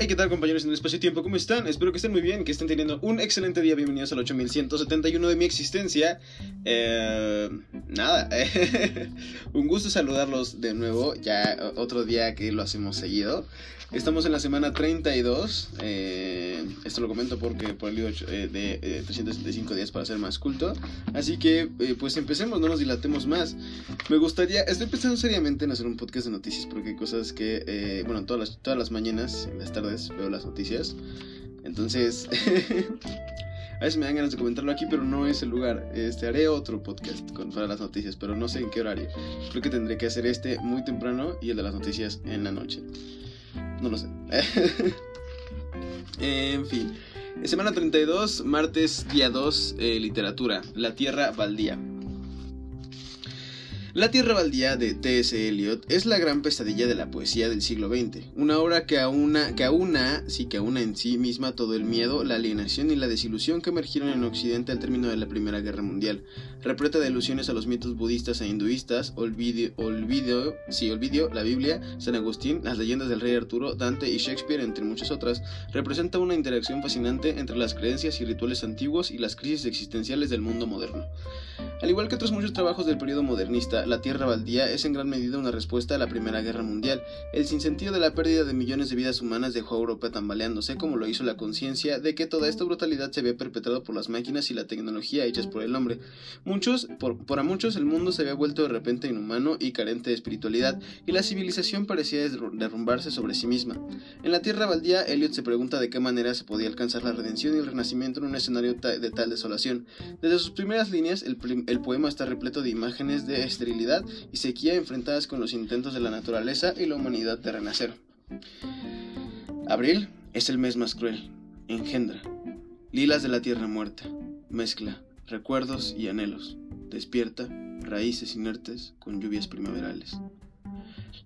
Hey, ¿qué tal compañeros en el espacio-tiempo? ¿Cómo están? Espero que estén muy bien, que estén teniendo un excelente día. Bienvenidos al 8171 de mi existencia. Eh, nada, un gusto saludarlos de nuevo, ya otro día que lo hacemos seguido. Estamos en la semana 32. Eh, esto lo comento porque por el libro eh, de 365 días para ser más culto. Así que, pues empecemos, no nos dilatemos más. Me gustaría, estoy pensando seriamente en hacer un podcast de noticias porque hay cosas que, bueno, todas las, todas las mañanas, en las tardes veo las noticias. Entonces, a veces me dan ganas de comentarlo aquí, pero no es el lugar. Este, haré otro podcast con, para las noticias, pero no sé en qué horario. Creo que tendré que hacer este muy temprano y el de las noticias en la noche. No lo sé. en fin. Semana 32, martes, día 2, eh, literatura. La Tierra Baldía. La Tierra Baldía de T.S. Eliot es la gran pesadilla de la poesía del siglo XX, una obra que aúna, que aúna, sí que aúna en sí misma todo el miedo, la alienación y la desilusión que emergieron en Occidente al término de la Primera Guerra Mundial, repleta de alusiones a los mitos budistas e hinduistas, olvidio, olvidio, sí, la Biblia, San Agustín, las leyendas del rey Arturo, Dante y Shakespeare, entre muchas otras, representa una interacción fascinante entre las creencias y rituales antiguos y las crisis existenciales del mundo moderno. Al igual que otros muchos trabajos del periodo modernista, La Tierra Baldía es en gran medida una respuesta a la Primera Guerra Mundial. El sinsentido de la pérdida de millones de vidas humanas dejó a Europa tambaleándose, como lo hizo la conciencia de que toda esta brutalidad se había perpetrado por las máquinas y la tecnología hechas por el hombre. Muchos, por, por a muchos, el mundo se había vuelto de repente inhumano y carente de espiritualidad, y la civilización parecía derrumbarse sobre sí misma. En La Tierra Baldía, Elliot se pregunta de qué manera se podía alcanzar la redención y el renacimiento en un escenario de tal desolación. Desde sus primeras líneas, el, el poema está repleto de imágenes de esterilidad y sequía enfrentadas con los intentos de la naturaleza y la humanidad de renacer. Abril es el mes más cruel. Engendra. Lilas de la tierra muerta. Mezcla. Recuerdos y anhelos. Despierta. Raíces inertes con lluvias primaverales.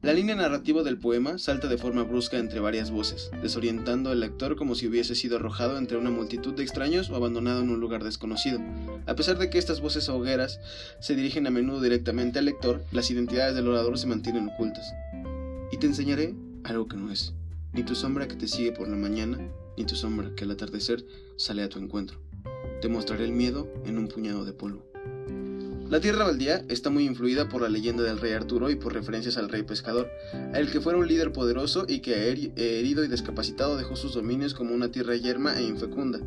La línea narrativa del poema salta de forma brusca entre varias voces, desorientando al lector como si hubiese sido arrojado entre una multitud de extraños o abandonado en un lugar desconocido. A pesar de que estas voces hogueras se dirigen a menudo directamente al lector, las identidades del orador se mantienen ocultas. Y te enseñaré algo que no es, ni tu sombra que te sigue por la mañana, ni tu sombra que al atardecer sale a tu encuentro. Te mostraré el miedo en un puñado de polvo. La tierra baldía está muy influida por la leyenda del rey Arturo y por referencias al rey pescador, el que fuera un líder poderoso y que herido y discapacitado dejó sus dominios como una tierra yerma e infecunda.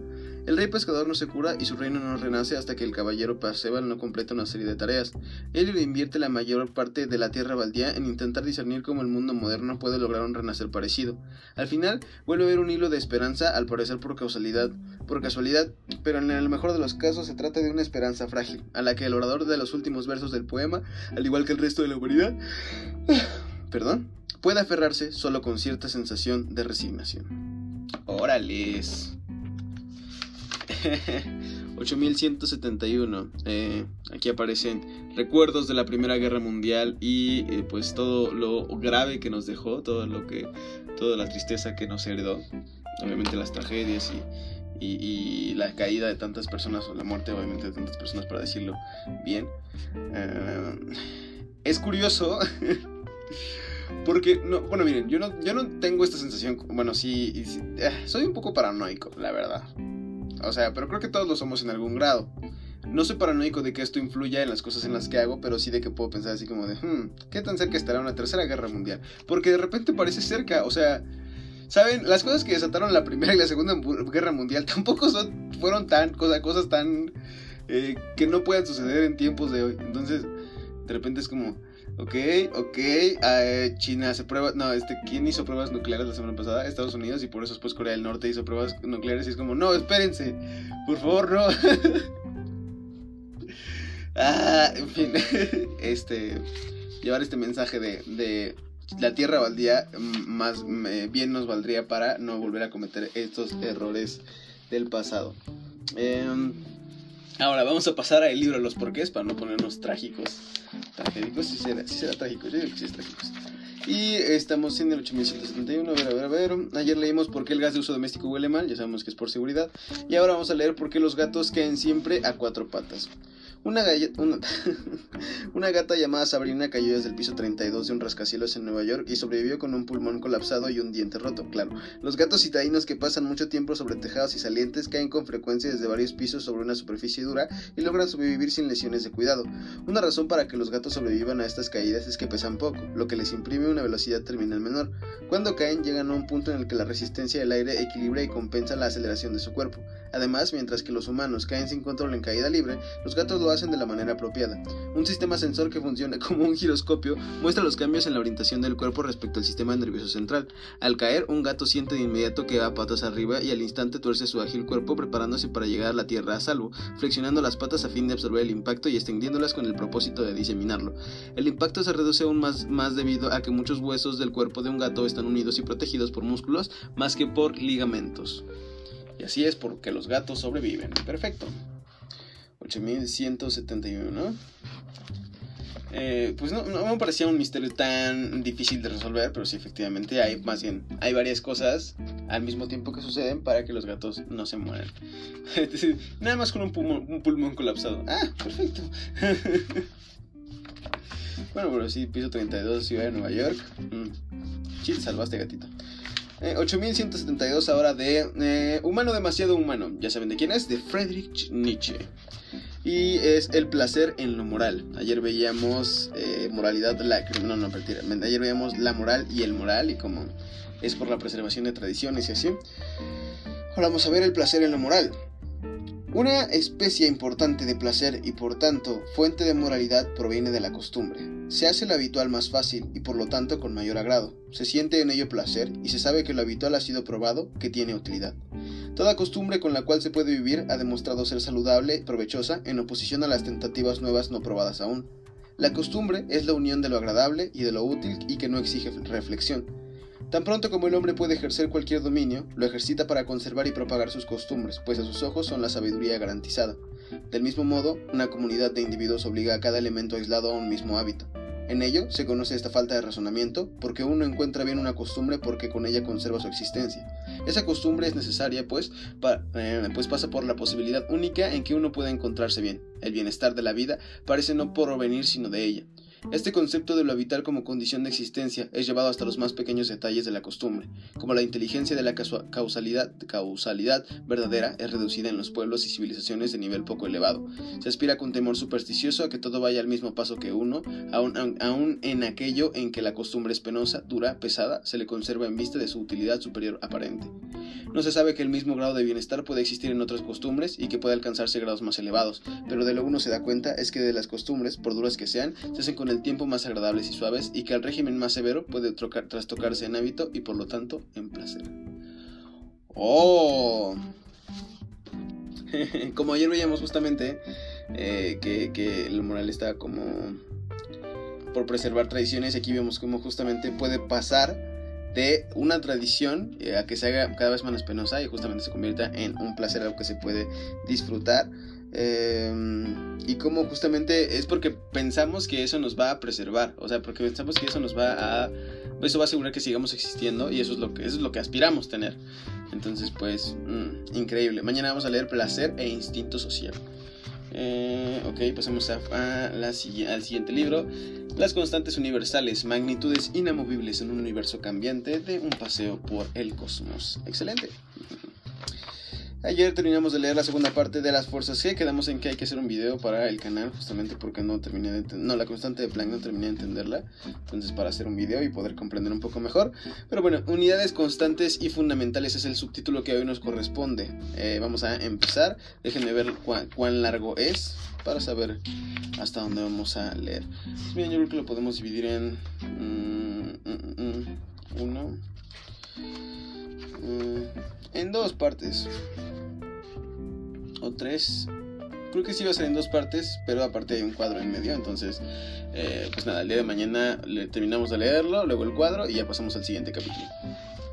El rey pescador no se cura y su reino no renace hasta que el caballero Parseval no completa una serie de tareas. Él invierte la mayor parte de la tierra baldía en intentar discernir cómo el mundo moderno puede lograr un renacer parecido. Al final, vuelve a ver un hilo de esperanza, al parecer por causalidad, por casualidad, pero en el mejor de los casos se trata de una esperanza frágil, a la que el orador de los últimos versos del poema, al igual que el resto de la humanidad, perdón, puede aferrarse solo con cierta sensación de resignación. Órales. 8171. Eh, aquí aparecen recuerdos de la Primera Guerra Mundial y eh, pues todo lo grave que nos dejó, todo lo que, toda la tristeza que nos heredó, obviamente las tragedias y, la caída de tantas personas o la muerte obviamente de tantas personas para decirlo bien. Eh, es curioso. Porque, no, bueno, miren, yo no, yo no tengo esta sensación, bueno, sí, soy un poco paranoico, la verdad. O sea, pero creo que todos lo somos en algún grado. No soy paranoico de que esto influya en las cosas en las que hago, pero sí de que puedo pensar así como de, hmm, ¿qué tan cerca estará una tercera guerra mundial? Porque de repente parece cerca, o sea, ¿saben? Las cosas que desataron la primera y la segunda guerra mundial tampoco son, fueron tan, cosas, cosas tan eh, que no puedan suceder en tiempos de hoy. Entonces, de repente es como, Ok, ok. Uh, China hace pruebas. No, este, ¿quién hizo pruebas nucleares la semana pasada? Estados Unidos y por eso después Corea del Norte hizo pruebas nucleares y es como, no, espérense. Por favor, no. ah, en fin. este. Llevar este mensaje de, de la tierra baldía más bien nos valdría para no volver a cometer estos errores del pasado. Eh, Ahora vamos a pasar al libro de los porqués para no ponernos trágicos. Tragédicos, sí será, sí será trágico, yo digo que sí es trágicos. Y estamos en el 8171, a ver, a ver, a ver. Ayer leímos por qué el gas de uso doméstico huele mal, ya sabemos que es por seguridad. Y ahora vamos a leer por qué los gatos caen siempre a cuatro patas. Una, una, gata llamada Sabrina cayó desde el piso 32 de un rascacielos en Nueva York y sobrevivió con un pulmón colapsado y un diente roto. Claro, los gatos citadinos que pasan mucho tiempo sobre tejados y salientes caen con frecuencia desde varios pisos sobre una superficie dura y logran sobrevivir sin lesiones de cuidado. Una razón para que los gatos sobrevivan a estas caídas es que pesan poco, lo que les imprime una velocidad terminal menor. Cuando caen llegan a un punto en el que la resistencia del aire equilibra y compensa la aceleración de su cuerpo. Además, mientras que los humanos caen sin control en caída libre, los gatos lo hacen de la manera apropiada. Un sistema sensor que funciona como un giroscopio muestra los cambios en la orientación del cuerpo respecto al sistema nervioso central. Al caer, un gato siente de inmediato que va patas arriba y al instante tuerce su ágil cuerpo preparándose para llegar a la tierra a salvo, flexionando las patas a fin de absorber el impacto y extendiéndolas con el propósito de diseminarlo. El impacto se reduce aún más, más debido a que muchos huesos del cuerpo de un gato están unidos y protegidos por músculos más que por ligamentos. Y así es porque los gatos sobreviven. Perfecto. 8171. Eh, pues no, me parecía un misterio tan difícil de resolver, pero sí, efectivamente, hay más bien, hay varias cosas al mismo tiempo que suceden para que los gatos no se mueran. Nada más con un pulmón, un pulmón colapsado. Ah, perfecto. bueno, pero sí, piso 32, ciudad de Nueva York. Mm. salvaste gatito. 8172 eh, ahora de eh, Humano demasiado humano. Ya saben de quién es, de Friedrich Nietzsche. Y es el placer en lo moral. Ayer veíamos eh, moralidad, la, no, no, Ayer veíamos la moral y el moral y como es por la preservación de tradiciones y así. Ahora vamos a ver el placer en lo moral. Una especie importante de placer y por tanto fuente de moralidad proviene de la costumbre. Se hace lo habitual más fácil y por lo tanto con mayor agrado. Se siente en ello placer y se sabe que lo habitual ha sido probado que tiene utilidad. Toda costumbre con la cual se puede vivir ha demostrado ser saludable provechosa en oposición a las tentativas nuevas no probadas aún. La costumbre es la unión de lo agradable y de lo útil y que no exige reflexión. Tan pronto como el hombre puede ejercer cualquier dominio, lo ejercita para conservar y propagar sus costumbres, pues a sus ojos son la sabiduría garantizada. Del mismo modo, una comunidad de individuos obliga a cada elemento aislado a un mismo hábito. En ello se conoce esta falta de razonamiento porque uno encuentra bien una costumbre porque con ella conserva su existencia. Esa costumbre es necesaria pues, eh, pues pasa por la posibilidad única en que uno puede encontrarse bien. El bienestar de la vida parece no provenir sino de ella. Este concepto de lo vital como condición de existencia es llevado hasta los más pequeños detalles de la costumbre, como la inteligencia de la causalidad, causalidad verdadera es reducida en los pueblos y civilizaciones de nivel poco elevado. Se aspira con temor supersticioso a que todo vaya al mismo paso que uno, aun, en aquello en que la costumbre es penosa, dura, pesada, se le conserva en vista de su utilidad superior aparente. No se sabe que el mismo grado de bienestar puede existir en otras costumbres y que puede alcanzarse grados más elevados, pero de lo uno se da cuenta es que de las costumbres, por duras que sean, se hacen con el tiempo más agradables y suaves y que el régimen más severo puede trastocarse en hábito y por lo tanto en placer. ¡Oh! como ayer veíamos justamente eh, que, que el moral está como por preservar tradiciones, aquí vemos como justamente puede pasar de una tradición eh, a que se haga cada vez menos penosa y justamente se convierta en un placer algo que se puede disfrutar. Em, y como justamente es porque pensamos que eso nos va a preservar, o sea, porque pensamos que eso nos va a, eso va a asegurar que sigamos existiendo y eso es lo que, eso es lo que aspiramos tener. Entonces, pues, mm, increíble. Mañana vamos a leer Placer e Instinto Social. Eh, ok, pasemos a, la, al siguiente libro. Las constantes universales, magnitudes inamovibles en un universo cambiante de un paseo por el cosmos. Excelente. Ayer terminamos de leer la segunda parte de las fuerzas G. Quedamos en que hay que hacer un video para el canal, justamente porque no terminé de No, la constante de Planck no terminé de entenderla. Entonces, para hacer un video y poder comprender un poco mejor. Pero bueno, unidades constantes y fundamentales es el subtítulo que hoy nos corresponde. Eh, vamos a empezar. Déjenme ver cuán, largo es para saber hasta dónde vamos a leer. Pues bien, yo creo que lo podemos dividir en. Mm, mm, mm, uno. En dos partes o tres. Creo que sí va a ser en dos partes, pero aparte hay un cuadro en medio. Entonces, eh, pues nada, el día de mañana terminamos de leerlo, luego el cuadro y ya pasamos al siguiente capítulo.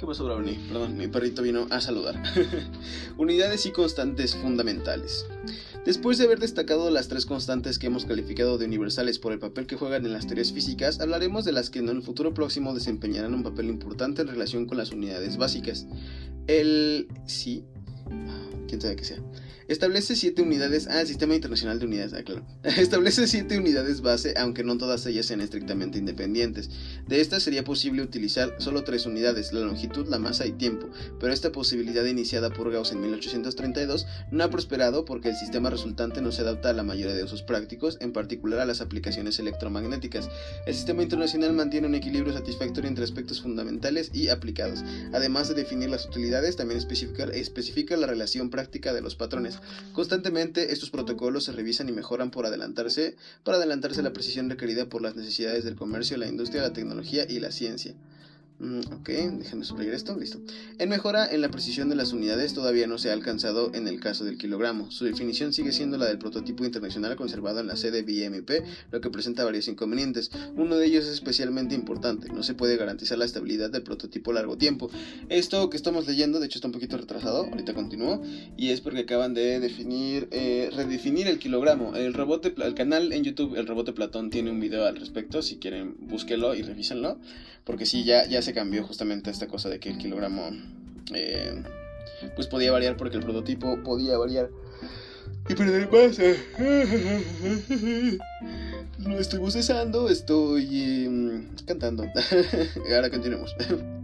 ¿Qué pasó, Brownie? Perdón, mi perrito vino a saludar. Unidades y constantes fundamentales. Después de haber destacado las tres constantes que hemos calificado de universales por el papel que juegan en las teorías físicas, hablaremos de las que en el futuro próximo desempeñarán un papel importante en relación con las unidades básicas. El sí quién sabe qué sea. Establece siete unidades. Ah, Sistema Internacional de Unidades, ah, claro. Establece siete unidades base, aunque no todas ellas sean estrictamente independientes. De estas sería posible utilizar solo tres unidades: la longitud, la masa y tiempo. Pero esta posibilidad iniciada por Gauss en 1832 no ha prosperado porque el sistema resultante no se adapta a la mayoría de usos prácticos, en particular a las aplicaciones electromagnéticas. El sistema internacional mantiene un equilibrio satisfactorio entre aspectos fundamentales y aplicados. Además de definir las utilidades, también especifica la relación práctica de los patrones. Constantemente estos protocolos se revisan y mejoran por adelantarse, para adelantarse a la precisión requerida por las necesidades del comercio, la industria, la tecnología y la ciencia. Mm, ok, déjenme subrayar esto, listo. En mejora en la precisión de las unidades todavía no se ha alcanzado en el caso del kilogramo. Su definición sigue siendo la del prototipo internacional conservado en la sede BMP, lo que presenta varios inconvenientes. Uno de ellos es especialmente importante, no se puede garantizar la estabilidad del prototipo a largo tiempo. Esto que estamos leyendo, de hecho está un poquito retrasado, ahorita continúo, y es porque acaban de definir, eh, redefinir el kilogramo. El robot, el canal en YouTube, el robot de Platón, tiene un video al respecto, si quieren búsquelo y revísenlo, porque sí, ya, ya se cambió justamente esta cosa de que el kilogramo eh, pues podía variar porque el prototipo podía variar y perder masa. No estoy bostezando, estoy em, cantando. Ahora continuemos.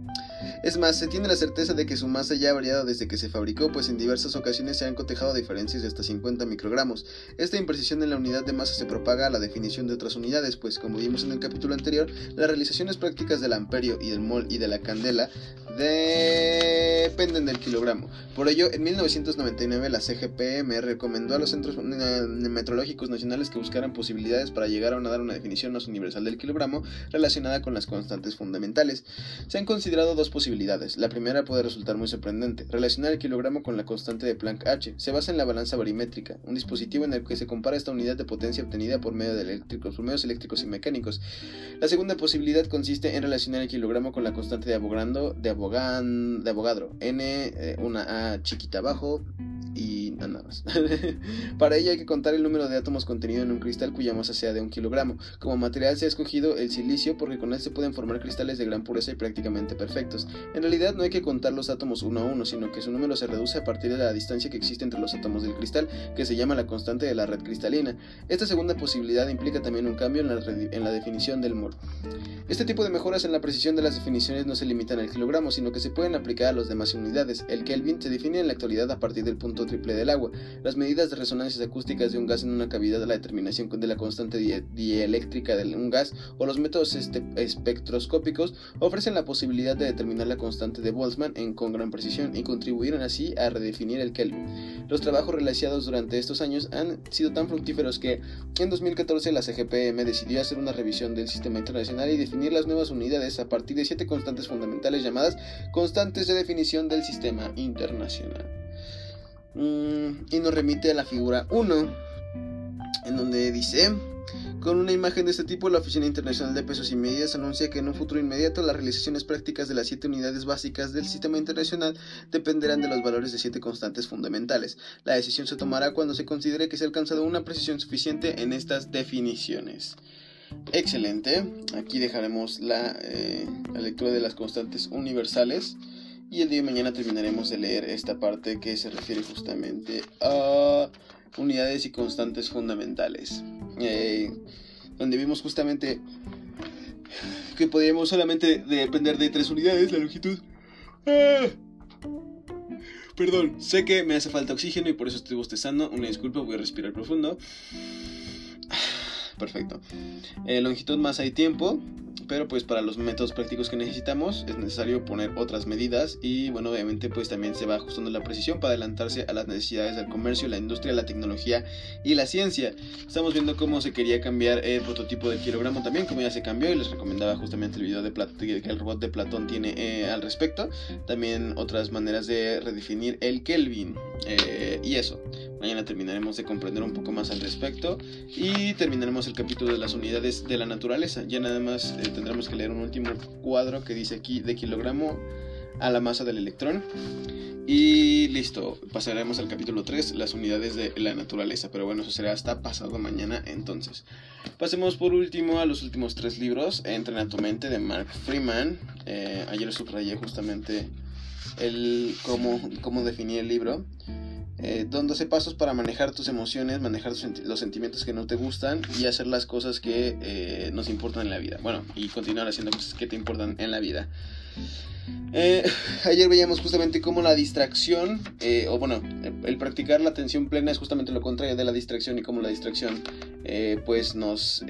Es más, se tiene la certeza de que su masa ya ha variado desde que se fabricó, pues en diversas ocasiones se han cotejado diferencias de hasta 50 microgramos. Esta imprecisión en la unidad de masa se propaga a la definición de otras unidades, pues como vimos en el capítulo anterior, las realizaciones prácticas del amperio y del mol y de la candela dependen del kilogramo. Por ello, en 1999 la CGPM recomendó a los centros metrológicos nacionales que buscaran posibilidades para llegar a dar una definición más universal del kilogramo relacionada con las constantes fundamentales. Se han considerado dos posibilidades la primera puede resultar muy sorprendente. Relacionar el kilogramo con la constante de Planck H. Se basa en la balanza barimétrica, un dispositivo en el que se compara esta unidad de potencia obtenida por medio de eléctricos, por medios eléctricos y mecánicos. La segunda posibilidad consiste en relacionar el kilogramo con la constante de Avogadro, de, Avogadro, N, eh, una A chiquita abajo, y Para ello hay que contar el número de átomos contenido en un cristal cuya masa sea de un kilogramo. Como material se ha escogido el silicio porque con él se pueden formar cristales de gran pureza y prácticamente perfectos. En realidad no hay que contar los átomos uno a uno, sino que su número se reduce a partir de la distancia que existe entre los átomos del cristal, que se llama la constante de la red cristalina. Esta segunda posibilidad implica también un cambio en la, en la definición del mol. Este tipo de mejoras en la precisión de las definiciones no se limitan al kilogramo, sino que se pueden aplicar a las demás unidades. El Kelvin se define en la actualidad a partir del punto triple del agua. Las medidas de resonancias acústicas de un gas en una cavidad, la determinación de la constante dieléctrica de un gas o los métodos este, espectroscópicos ofrecen la posibilidad de determinar la constante de Boltzmann con gran precisión y contribuyeron así a redefinir el Kelvin. Los trabajos realizados durante estos años han sido tan fructíferos que en 2014 la CGPM decidió hacer una revisión del sistema internacional y definir las nuevas unidades a partir de siete constantes fundamentales llamadas constantes de definición del sistema internacional. Mm, y nos remite a la figura 1, en donde dice, con una imagen de este tipo, la Oficina Internacional de Pesos y Medidas anuncia que en un futuro inmediato las realizaciones prácticas de las siete unidades básicas del sistema internacional dependerán de los valores de siete constantes fundamentales. La decisión se tomará cuando se considere que se ha alcanzado una precisión suficiente en estas definiciones. Excelente, aquí dejaremos la, eh, la lectura de las constantes universales. Y el día de mañana terminaremos de leer esta parte que se refiere justamente a unidades y constantes fundamentales. Eh, donde vimos justamente que podríamos solamente depender de tres unidades, la longitud. Ah. Perdón, sé que me hace falta oxígeno y por eso estoy bostezando. Una disculpa, voy a respirar profundo. Perfecto. Eh, longitud, masa y tiempo pero pues para los métodos prácticos que necesitamos es necesario poner otras medidas y bueno obviamente pues también se va ajustando la precisión para adelantarse a las necesidades del comercio, la industria, la tecnología y la ciencia. Estamos viendo cómo se quería cambiar el prototipo del kilogramo también, como ya se cambió y les recomendaba justamente el video de que el robot de Platón tiene eh, al respecto. También otras maneras de redefinir el Kelvin eh, y eso. Mañana terminaremos de comprender un poco más al respecto y terminaremos el capítulo de las unidades de la naturaleza. Ya nada más eh, tendremos que leer un último cuadro que dice aquí de kilogramo a la masa del electrón. Y listo, pasaremos al capítulo 3, las unidades de la naturaleza. Pero bueno, eso será hasta pasado mañana entonces. Pasemos por último a los últimos tres libros. Entrena tu mente de Mark Freeman. Eh, ayer subrayé justamente el cómo, cómo definía el libro. Eh, 12 pasos para manejar tus emociones, manejar los sentimientos que no te gustan y hacer las cosas que eh, nos importan en la vida. Bueno, y continuar haciendo cosas que te importan en la vida. Eh, ayer veíamos justamente cómo la distracción, eh, o bueno, el practicar la atención plena es justamente lo contrario de la distracción y cómo la distracción pues nos,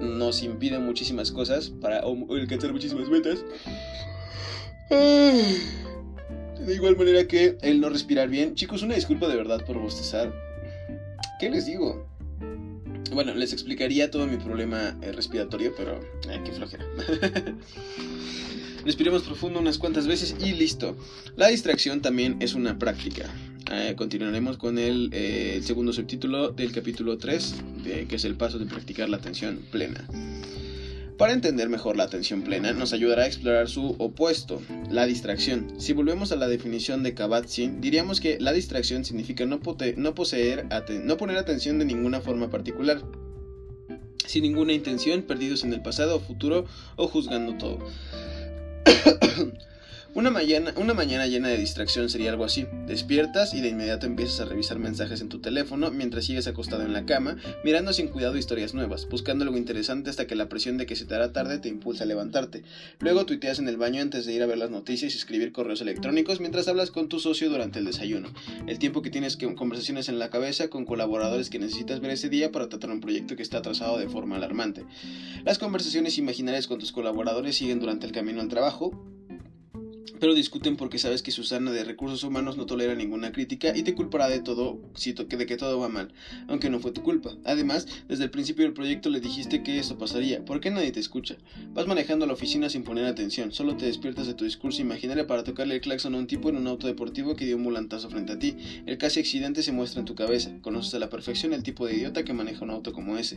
nos impide muchísimas cosas para alcanzar muchísimas metas. De igual manera que el no respirar bien. Chicos, una disculpa de verdad por bostezar. ¿Qué les digo? Bueno, les explicaría todo mi problema respiratorio, pero qué flojera. Respiremos profundo unas cuantas veces y listo. La distracción también es una práctica. Eh, continuaremos con el, eh, segundo subtítulo del capítulo 3, que es el paso de practicar la atención plena. Para entender mejor la atención plena, nos ayudará a explorar su opuesto, la distracción. Si volvemos a la definición de Kabat-Zinn, diríamos que la distracción significa no, no poseer, no poner atención de ninguna forma particular, sin ninguna intención, perdidos en el pasado o futuro o juzgando todo. Una mañana, una mañana llena de distracción sería algo así. Despiertas y de inmediato empiezas a revisar mensajes en tu teléfono mientras sigues acostado en la cama, mirando sin cuidado historias nuevas, buscando algo interesante hasta que la presión de que se te hará tarde te impulsa a levantarte. Luego tuiteas en el baño antes de ir a ver las noticias y escribir correos electrónicos mientras hablas con tu socio durante el desayuno. El tiempo que tienes que conversaciones en la cabeza con colaboradores que necesitas ver ese día para tratar un proyecto que está atrasado de forma alarmante. Las conversaciones imaginarias con tus colaboradores siguen durante el camino al trabajo, pero discuten porque sabes que Susana de Recursos Humanos no tolera ninguna crítica y te culpará de todo, de que todo va mal, aunque no fue tu culpa. Además, desde el principio del proyecto le dijiste que eso pasaría, ¿por qué nadie te escucha? Vas manejando la oficina sin poner atención, solo te despiertas de tu discurso imaginario para tocarle el claxon a un tipo en un auto deportivo que dio un volantazo frente a ti. El casi accidente se muestra en tu cabeza, conoces a la perfección el tipo de idiota que maneja un auto como ese.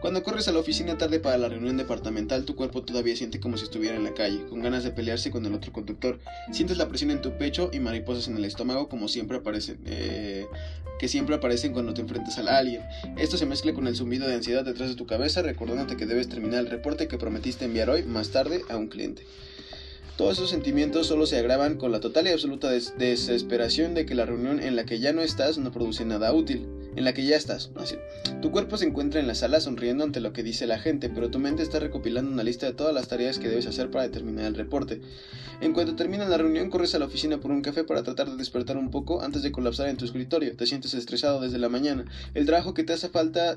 Cuando corres a la oficina tarde para la reunión departamental, tu cuerpo todavía siente como si estuviera en la calle, con ganas de pelearse con el otro conductor Sientes la presión en tu pecho y mariposas en el estómago como siempre aparecen, eh, que siempre aparecen cuando te enfrentas a alguien. Esto se mezcla con el zumbido de ansiedad detrás de tu cabeza recordándote que debes terminar el reporte que prometiste enviar hoy más tarde a un cliente. Todos esos sentimientos solo se agravan con la total y absoluta desesperación de que la reunión en la que ya no estás no produce nada útil en la que ya estás. Así. Tu cuerpo se encuentra en la sala sonriendo ante lo que dice la gente, pero tu mente está recopilando una lista de todas las tareas que debes hacer para determinar el reporte. En cuanto termina la reunión, corres a la oficina por un café para tratar de despertar un poco antes de colapsar en tu escritorio. Te sientes estresado desde la mañana. El trabajo que te hace falta,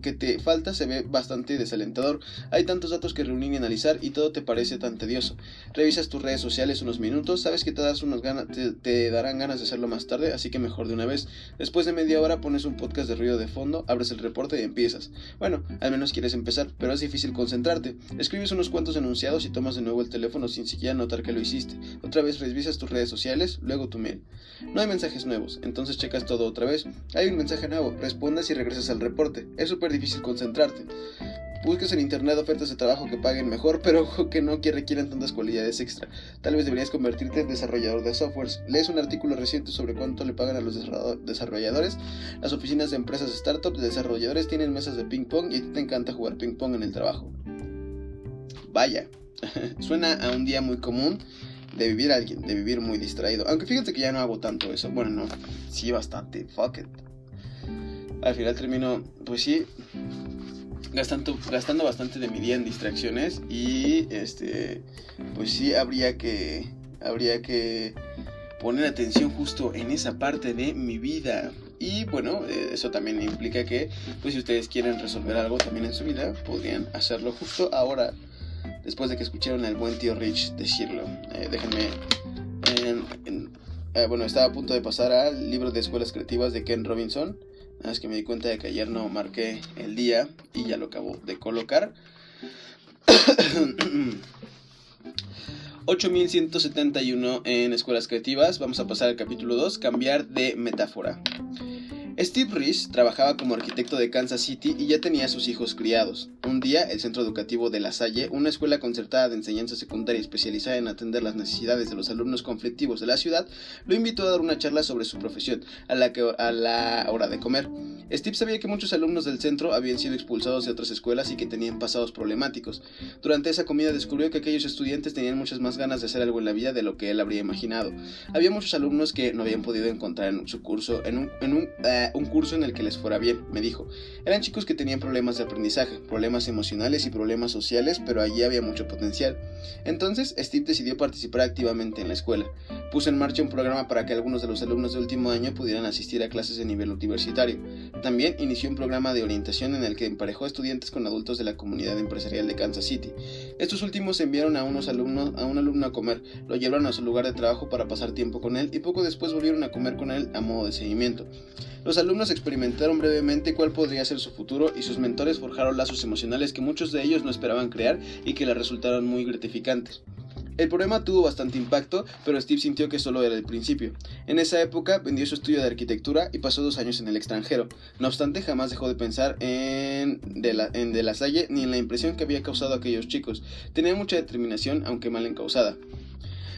que te falta se ve bastante desalentador. Hay tantos datos que reunir y analizar y todo te parece tan tedioso. Revisas tus redes sociales unos minutos, sabes que te, das unos ganas, te, te darán ganas de hacerlo más tarde, así que mejor de una vez. Después de media hora pones un podcast de ruido de fondo, abres el reporte y empiezas. Bueno, al menos quieres empezar, pero es difícil concentrarte. Escribes unos cuantos enunciados y tomas de nuevo el teléfono sin siquiera notar que lo hiciste. Otra vez revisas tus redes sociales, luego tu mail. No hay mensajes nuevos, entonces checas todo otra vez. Hay un mensaje nuevo, respondes y regresas al reporte. Es súper difícil concentrarte. Busques en internet ofertas de trabajo que paguen mejor, pero que no requieran tantas cualidades extra. Tal vez deberías convertirte en desarrollador de softwares. Lees un artículo reciente sobre cuánto le pagan a los desarrolladores. Las oficinas de empresas startups de desarrolladores tienen mesas de ping pong y a ti te encanta jugar ping pong en el trabajo. Vaya, suena a un día muy común de vivir alguien, de vivir muy distraído. Aunque fíjate que ya no hago tanto eso. Bueno, no, sí, bastante. Fuck it. Al final termino, pues sí, gastando, gastando bastante de mi día en distracciones y este pues sí habría que habría que poner atención justo en esa parte de mi vida. Y bueno eh, eso también implica que pues si ustedes quieren resolver algo también en su vida podrían hacerlo justo ahora después de que escucharon al buen tío Rich decirlo. Eh, déjenme eh, bueno estaba a punto de pasar al libro de escuelas creativas de Ken Robinson es que me di cuenta de que ayer no marqué el día y ya lo acabo de colocar. 8171 en escuelas creativas. Vamos a pasar al capítulo 2, cambiar de metáfora. Steve Reese trabajaba como arquitecto de Kansas City y ya tenía a sus hijos criados. Un día, el Centro Educativo de La Salle, una escuela concertada de enseñanza secundaria especializada en atender las necesidades de los alumnos conflictivos de la ciudad, lo invitó a dar una charla sobre su profesión, a la, que, a la hora de comer. Steve sabía que muchos alumnos del centro habían sido expulsados de otras escuelas y que tenían pasados problemáticos. Durante esa comida descubrió que aquellos estudiantes tenían muchas más ganas de hacer algo en la vida de lo que él habría imaginado. Había muchos alumnos que no habían podido encontrar en su curso, en un, en un eh, un curso en el que les fuera bien, me dijo. Eran chicos que tenían problemas de aprendizaje, problemas emocionales y problemas sociales, pero allí había mucho potencial. Entonces, Steve decidió participar activamente en la escuela. Puso en marcha un programa para que algunos de los alumnos de último año pudieran asistir a clases de nivel universitario. También inició un programa de orientación en el que emparejó estudiantes con adultos de la comunidad empresarial de Kansas City. Estos últimos enviaron a unos alumnos a un alumno a comer, lo llevaron a su lugar de trabajo para pasar tiempo con él y poco después volvieron a comer con él a modo de seguimiento. Los alumnos experimentaron brevemente cuál podría ser su futuro y sus mentores forjaron lazos emocionales que muchos de ellos no esperaban crear y que les resultaron muy gratificantes. El problema tuvo bastante impacto, pero Steve sintió que solo era el principio. En esa época vendió su estudio de arquitectura y pasó dos años en el extranjero. No obstante, jamás dejó de pensar en de la, en de la Salle ni en la impresión que había causado a aquellos chicos. Tenía mucha determinación, aunque mal encausada.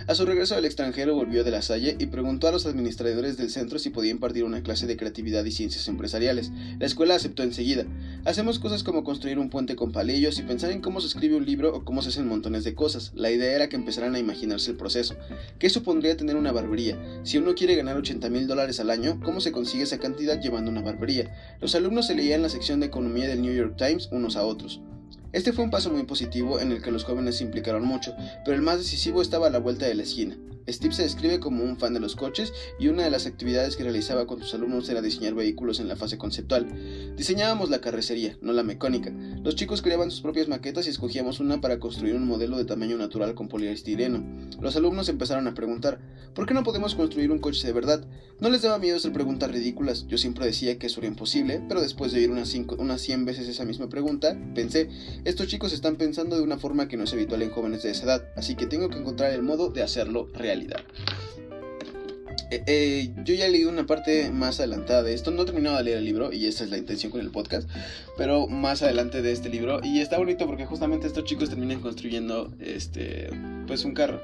A su regreso del extranjero volvió de la Salle y preguntó a los administradores del centro si podía impartir una clase de creatividad y ciencias empresariales. La escuela aceptó enseguida. Hacemos cosas como construir un puente con palillos y pensar en cómo se escribe un libro o cómo se hacen montones de cosas. La idea era que empezaran a imaginarse el proceso. ¿Qué supondría tener una barbería? Si uno quiere ganar 80 mil dólares al año, ¿cómo se consigue esa cantidad llevando una barbería? Los alumnos se leían la sección de economía del New York Times unos a otros. Este fue un paso muy positivo en el que los jóvenes se implicaron mucho, pero el más decisivo estaba a la vuelta de la esquina. Steve se describe como un fan de los coches y una de las actividades que realizaba con sus alumnos era diseñar vehículos en la fase conceptual. Diseñábamos la carrocería, no la mecánica. Los chicos creaban sus propias maquetas y escogíamos una para construir un modelo de tamaño natural con poliestireno. Los alumnos empezaron a preguntar, ¿por qué no podemos construir un coche de verdad? No les daba miedo hacer preguntas ridículas, yo siempre decía que eso era imposible, pero después de oír unas, unas 100 veces esa misma pregunta, pensé, estos chicos están pensando de una forma que no es habitual en jóvenes de esa edad, así que tengo que encontrar el modo de hacerlo real. Eh, eh, yo ya leído una parte más adelantada de esto. No he terminado de leer el libro y esa es la intención con el podcast. Pero más adelante de este libro. Y está bonito porque justamente estos chicos terminan construyendo este, pues un carro.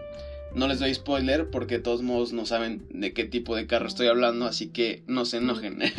No les doy spoiler porque de todos modos no saben de qué tipo de carro estoy hablando. Así que no se enojen.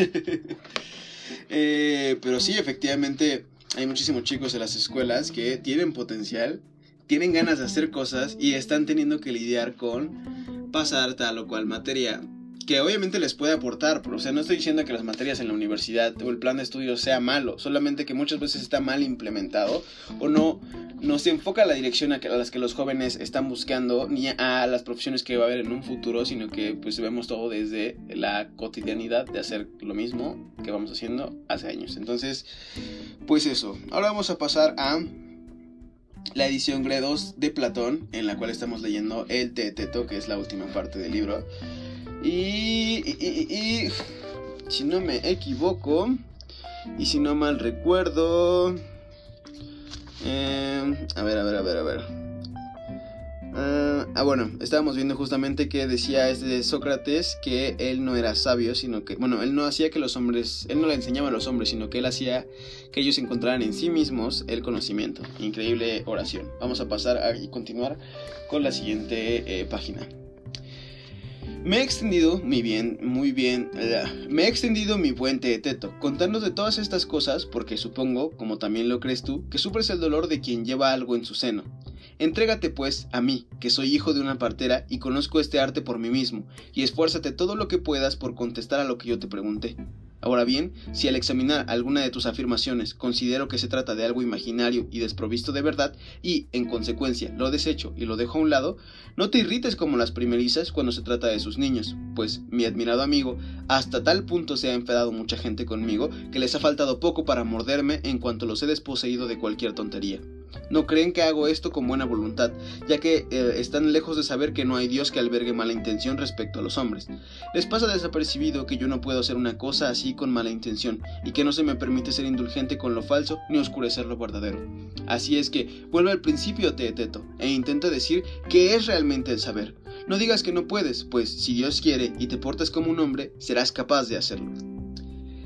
Eh, pero sí, efectivamente hay muchísimos chicos en las escuelas que tienen potencial tienen ganas de hacer cosas y están teniendo que lidiar con pasar tal o cual materia que obviamente les puede aportar, pero, o sea, no estoy diciendo que las materias en la universidad o el plan de estudios sea malo, solamente que muchas veces está mal implementado o no, no se enfoca la dirección a, a las que los jóvenes están buscando ni a las profesiones que va a haber en un futuro, sino que pues vemos todo desde la cotidianidad de hacer lo mismo que vamos haciendo hace años. Entonces, pues eso, ahora vamos a pasar a la edición Gredos de Platón, en la cual estamos leyendo el Teteto, que es la última parte del libro. Y, y, si no me equivoco, y si no mal recuerdo... Eh, a ver, a ver, a ver, a ver. Ah, ah, bueno, estábamos viendo justamente que decía este Sócrates que él no era sabio, sino que, bueno, él no hacía que los hombres, él no le enseñaba a los hombres, sino que él hacía que ellos encontraran en sí mismos el conocimiento. Increíble oración. Vamos a pasar a, y continuar con la siguiente eh, página. Me he extendido, mi bien, muy bien, me he extendido mi buen teto, contando de todas estas cosas porque supongo, como también lo crees tú, que sufres el dolor de quien lleva algo en su seno. Entrégate pues a mí, que soy hijo de una partera y conozco este arte por mí mismo, y esfuérzate todo lo que puedas por contestar a lo que yo te pregunté. Ahora bien, si al examinar alguna de tus afirmaciones considero que se trata de algo imaginario y desprovisto de verdad, y, en consecuencia, lo desecho y lo dejo a un lado, no te irrites como las primerizas cuando se trata de sus niños, pues mi admirado amigo hasta tal punto se ha enfadado mucha gente conmigo que les ha faltado poco para morderme en cuanto los he desposeído de cualquier tontería. No creen que hago esto con buena voluntad, ya que eh, están lejos de saber que no hay Dios que albergue mala intención respecto a los hombres. Les pasa desapercibido que yo no puedo hacer una cosa así con mala intención, y que no se me permite ser indulgente con lo falso ni oscurecer lo verdadero. Así es que vuelve al principio, Teeteto, e intenta decir qué es realmente el saber. No digas que no puedes, pues si Dios quiere y te portas como un hombre, serás capaz de hacerlo.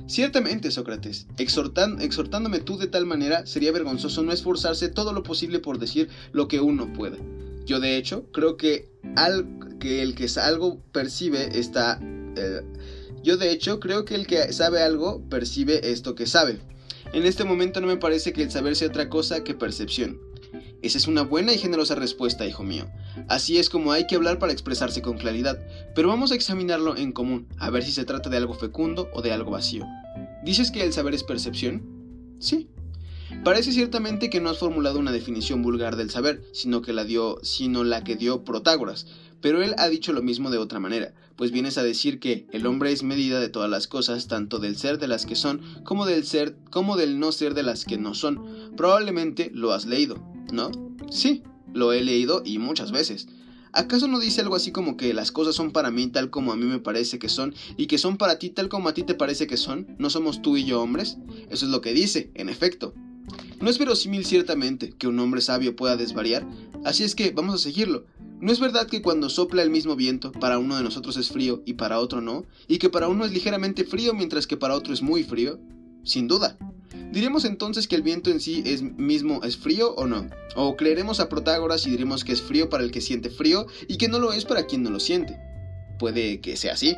Ciertamente, Sócrates, exhortándome tú de tal manera, sería vergonzoso no esforzarse todo lo posible por decir lo que uno pueda. Yo, de hecho, creo que, al, que el que algo percibe está... Eh, yo, de hecho, creo que el que sabe algo percibe esto que sabe. En este momento no me parece que el saber sea otra cosa que percepción. Esa es una buena y generosa respuesta, hijo mío. Así es como hay que hablar para expresarse con claridad, pero vamos a examinarlo en común, a ver si se trata de algo fecundo o de algo vacío. ¿Dices que el saber es percepción? Sí. Parece ciertamente que no has formulado una definición vulgar del saber, sino que la dio, sino la que dio Protágoras, pero él ha dicho lo mismo de otra manera, pues vienes a decir que el hombre es medida de todas las cosas, tanto del ser de las que son, como del ser, como del no ser de las que no son. Probablemente lo has leído. ¿No? Sí, lo he leído y muchas veces. ¿Acaso no dice algo así como que las cosas son para mí tal como a mí me parece que son y que son para ti tal como a ti te parece que son? ¿No somos tú y yo hombres? Eso es lo que dice, en efecto. No es verosímil ciertamente que un hombre sabio pueda desvariar, así es que vamos a seguirlo. ¿No es verdad que cuando sopla el mismo viento, para uno de nosotros es frío y para otro no? ¿Y que para uno es ligeramente frío mientras que para otro es muy frío? Sin duda. ¿Diremos entonces que el viento en sí es mismo es frío o no? ¿O creeremos a Protágoras y diremos que es frío para el que siente frío y que no lo es para quien no lo siente? Puede que sea así.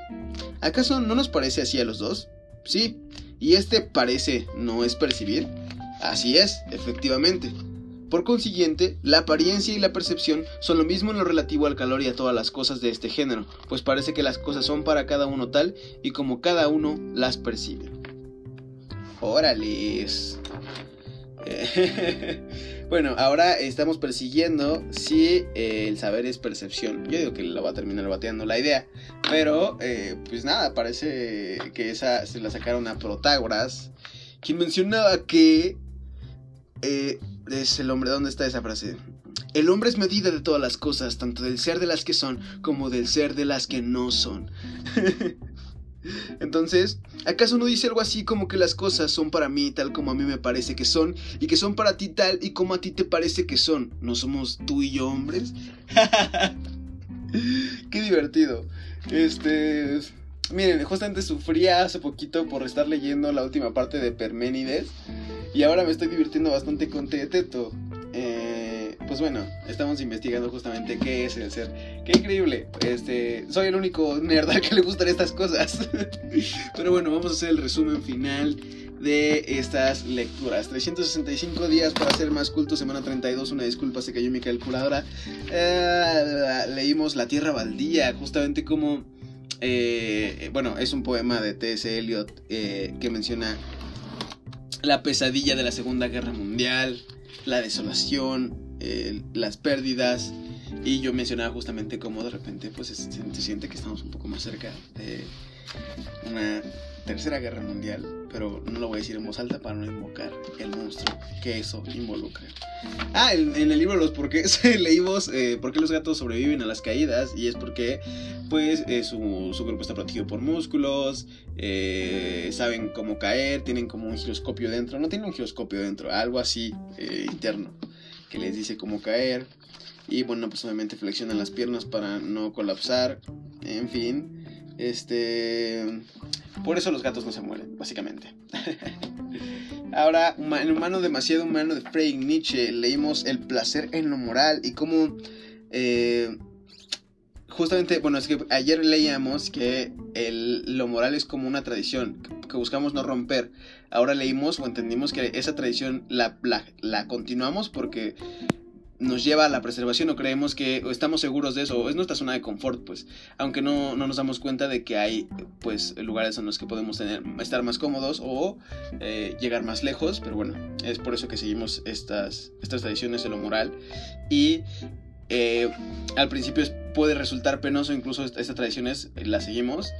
¿Acaso no nos parece así a los dos? Sí. ¿Y este parece no es percibir? Así es, efectivamente. Por consiguiente, la apariencia y la percepción son lo mismo en lo relativo al calor y a todas las cosas de este género, pues parece que las cosas son para cada uno tal y como cada uno las percibe. Órales. bueno, ahora estamos persiguiendo si eh, el saber es percepción. Yo digo que la va a terminar bateando la idea. Pero, eh, pues nada, parece que esa se la sacaron a Protágoras. Quien mencionaba que eh, es el hombre. ¿Dónde está esa frase? El hombre es medida de todas las cosas, tanto del ser de las que son como del ser de las que no son. Entonces, ¿acaso no dice algo así como que las cosas son para mí tal como a mí me parece que son y que son para ti tal y como a ti te parece que son? ¿No somos tú y yo hombres? Qué divertido. Este, miren, justamente sufría hace poquito por estar leyendo la última parte de Perménides y ahora me estoy divirtiendo bastante con Teeteto. Eh pues bueno, estamos investigando justamente qué es el ser. Qué increíble. Este, soy el único nerd que le gustan estas cosas. Pero bueno, vamos a hacer el resumen final de estas lecturas. 365 días para ser más culto, semana 32, una disculpa, se cayó mi calculadora. Eh, leímos La Tierra Baldía, justamente como... Eh, bueno, es un poema de T.S. Eliot eh, que menciona la pesadilla de la Segunda Guerra Mundial, la desolación, eh, las pérdidas. Y yo mencionaba justamente cómo de repente pues se, siente que estamos un poco más cerca de una tercera guerra mundial, pero no lo voy a decir en voz alta para no invocar el monstruo que eso involucra. Ah, en, el libro Los porqués leímos eh, por qué los gatos sobreviven a las caídas y es porque pues eh, su, su, cuerpo está protegido por músculos, saben cómo caer, tienen como un giroscopio dentro, no tienen un giroscopio dentro, algo así interno que les dice cómo caer. Y bueno, pues obviamente flexionan las piernas para no colapsar. En fin, este... Por eso los gatos no se mueren, básicamente. Ahora, en Humano demasiado humano de Friedrich Nietzsche, leímos El placer en lo moral y cómo... Eh, justamente, bueno, es que ayer leíamos que el, lo moral es como una tradición que buscamos no romper. Ahora leímos o entendimos que esa tradición la, la, continuamos porque nos lleva a la preservación o creemos que estamos seguros de eso, es nuestra zona de confort, pues, aunque no, no, nos damos cuenta de que hay, pues, lugares en los que podemos tener, estar más cómodos o eh, llegar más lejos, pero bueno, es por eso que seguimos estas, estas tradiciones de lo moral y eh, al principio puede resultar penoso, incluso estas tradiciones las seguimos,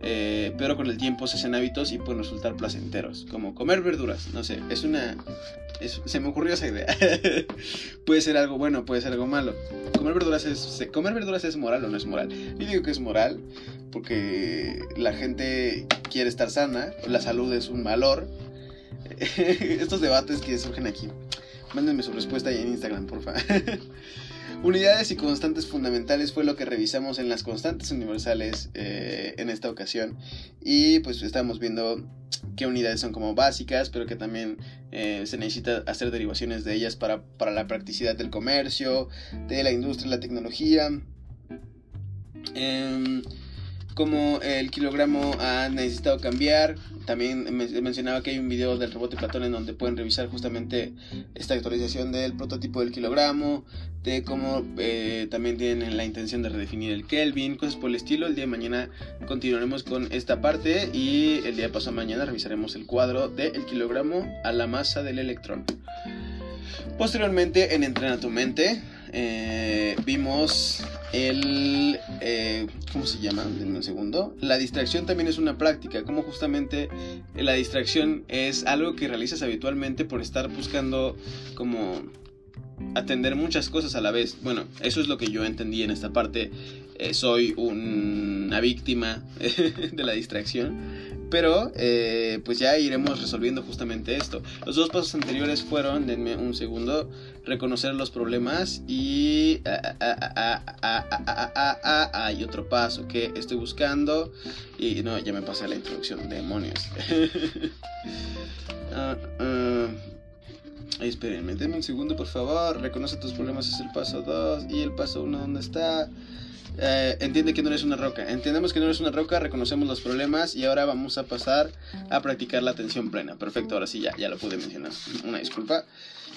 eh, pero con el tiempo se hacen hábitos y pueden resultar placenteros, como comer verduras, no sé, es una... se me ocurrió esa idea. puede ser algo bueno, puede ser algo malo. Comer verduras es, comer verduras es moral o no es moral. Yo digo que es moral porque la gente quiere estar sana, la salud es un valor. Estos debates que surgen aquí, mándenme su respuesta ahí en Instagram, por favor. Unidades y constantes fundamentales fue lo que revisamos en las constantes universales eh, en esta ocasión. Y pues estamos viendo qué unidades son como básicas, pero que también eh, se necesita hacer derivaciones de ellas para, para la practicidad del comercio, de la industria, la tecnología. Em, como el kilogramo ha necesitado cambiar. También mencionaba que hay un video del rebote Platón en donde pueden revisar justamente esta actualización del prototipo del kilogramo, de cómo eh, también tienen la intención de redefinir el Kelvin, cosas por el estilo. El día de mañana continuaremos con esta parte y el día de pasado mañana revisaremos el cuadro del kilogramo a la masa del electrón. Posteriormente en Entrena tu mente eh, vimos el... Eh, ¿Cómo se llama? En un segundo. La distracción también es una práctica, como justamente la distracción es algo que realizas habitualmente por estar buscando como atender muchas cosas a la vez. Bueno, eso es lo que yo entendí en esta parte. Eh, soy una víctima de la distracción. Pero eh, pues ya iremos resolviendo justamente esto. Los dos pasos anteriores fueron, denme un segundo, reconocer los problemas y hay otro paso que estoy buscando y no, ya me pasé la introducción, demonios. espérenme, denme un segundo por favor. Reconoce tus problemas es el paso 2 y el paso 1 ¿dónde está? Eh, entiende que no eres una roca. Entendemos que no eres una roca, reconocemos los problemas y ahora vamos a pasar a practicar la atención plena. Perfecto, ahora sí ya, ya lo pude mencionar. Una disculpa.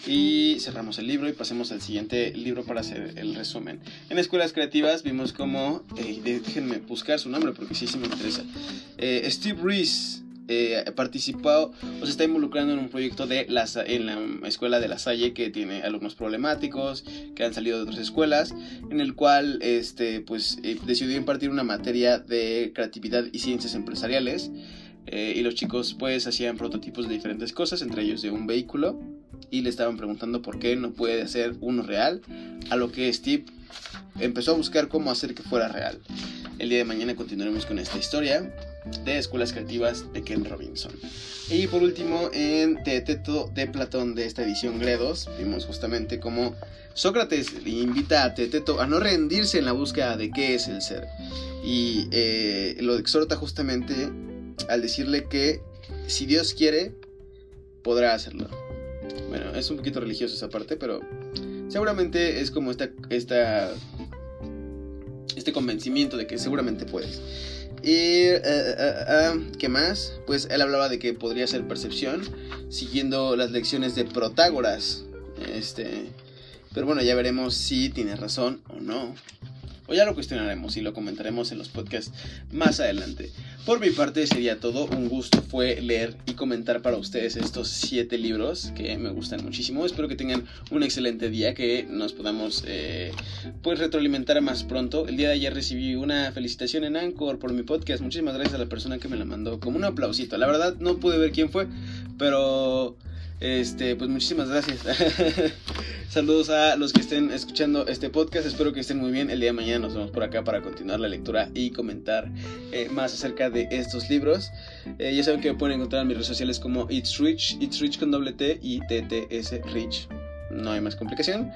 Y cerramos el libro y pasemos al siguiente libro para hacer el resumen. En Escuelas Creativas vimos cómo, eh, déjenme buscar su nombre porque sí, sí me interesa. Eh, Steve Reese eh, participado o se está involucrando en un proyecto de la, en la escuela de La Salle que tiene alumnos problemáticos que han salido de otras escuelas, en el cual este, pues, eh, decidió impartir una materia de creatividad y ciencias empresariales. Eh, y los chicos pues hacían prototipos de diferentes cosas, entre ellos de un vehículo, y le estaban preguntando por qué no puede hacer uno real, a lo que Steve empezó a buscar cómo hacer que fuera real. El día de mañana continuaremos con esta historia de Escuelas Creativas de Ken Robinson. Y por último, en Teteto de Platón de esta edición Gredos, vimos justamente cómo Sócrates invita a Teteto a no rendirse en la búsqueda de qué es el ser. Y eh, lo exhorta justamente al decirle que si Dios quiere, podrá hacerlo. Bueno, es un poquito religioso esa parte, pero seguramente es como esta, esta este convencimiento de que seguramente puedes. Y, eh, eh, eh, ¿qué más? Pues él hablaba de que podría ser percepción, siguiendo las lecciones de Protágoras. Este, pero bueno, ya veremos si tiene razón o no o ya lo cuestionaremos y lo comentaremos en los podcasts más adelante. Por mi parte sería todo, un gusto fue leer y comentar para ustedes estos siete libros que me gustan muchísimo. Espero que tengan un excelente día, que nos podamos eh, pues retroalimentar más pronto. El día de ayer recibí una felicitación en Anchor por mi podcast. Muchísimas gracias a la persona que me la mandó, como un aplausito. La verdad no pude ver quién fue, pero este, pues muchísimas gracias. Saludos a los que estén escuchando este podcast. Espero que estén muy bien. El día de mañana nos vemos por acá para continuar la lectura y comentar eh, más acerca de estos libros. Eh, ya saben que me pueden encontrar en mis redes sociales como It's Rich, It's Rich con doble T y TTS Rich. No hay más complicación.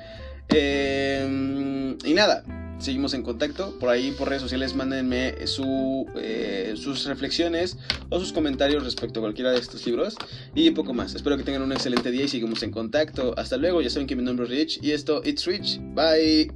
Eh, y nada, seguimos en contacto. Por ahí, por redes sociales, mándenme eh, sus reflexiones o sus comentarios respecto a cualquiera de estos libros. Y poco más. Espero que tengan un excelente día y seguimos en contacto. Hasta luego. Ya saben que mi nombre es Rich y esto, It's Rich. Bye.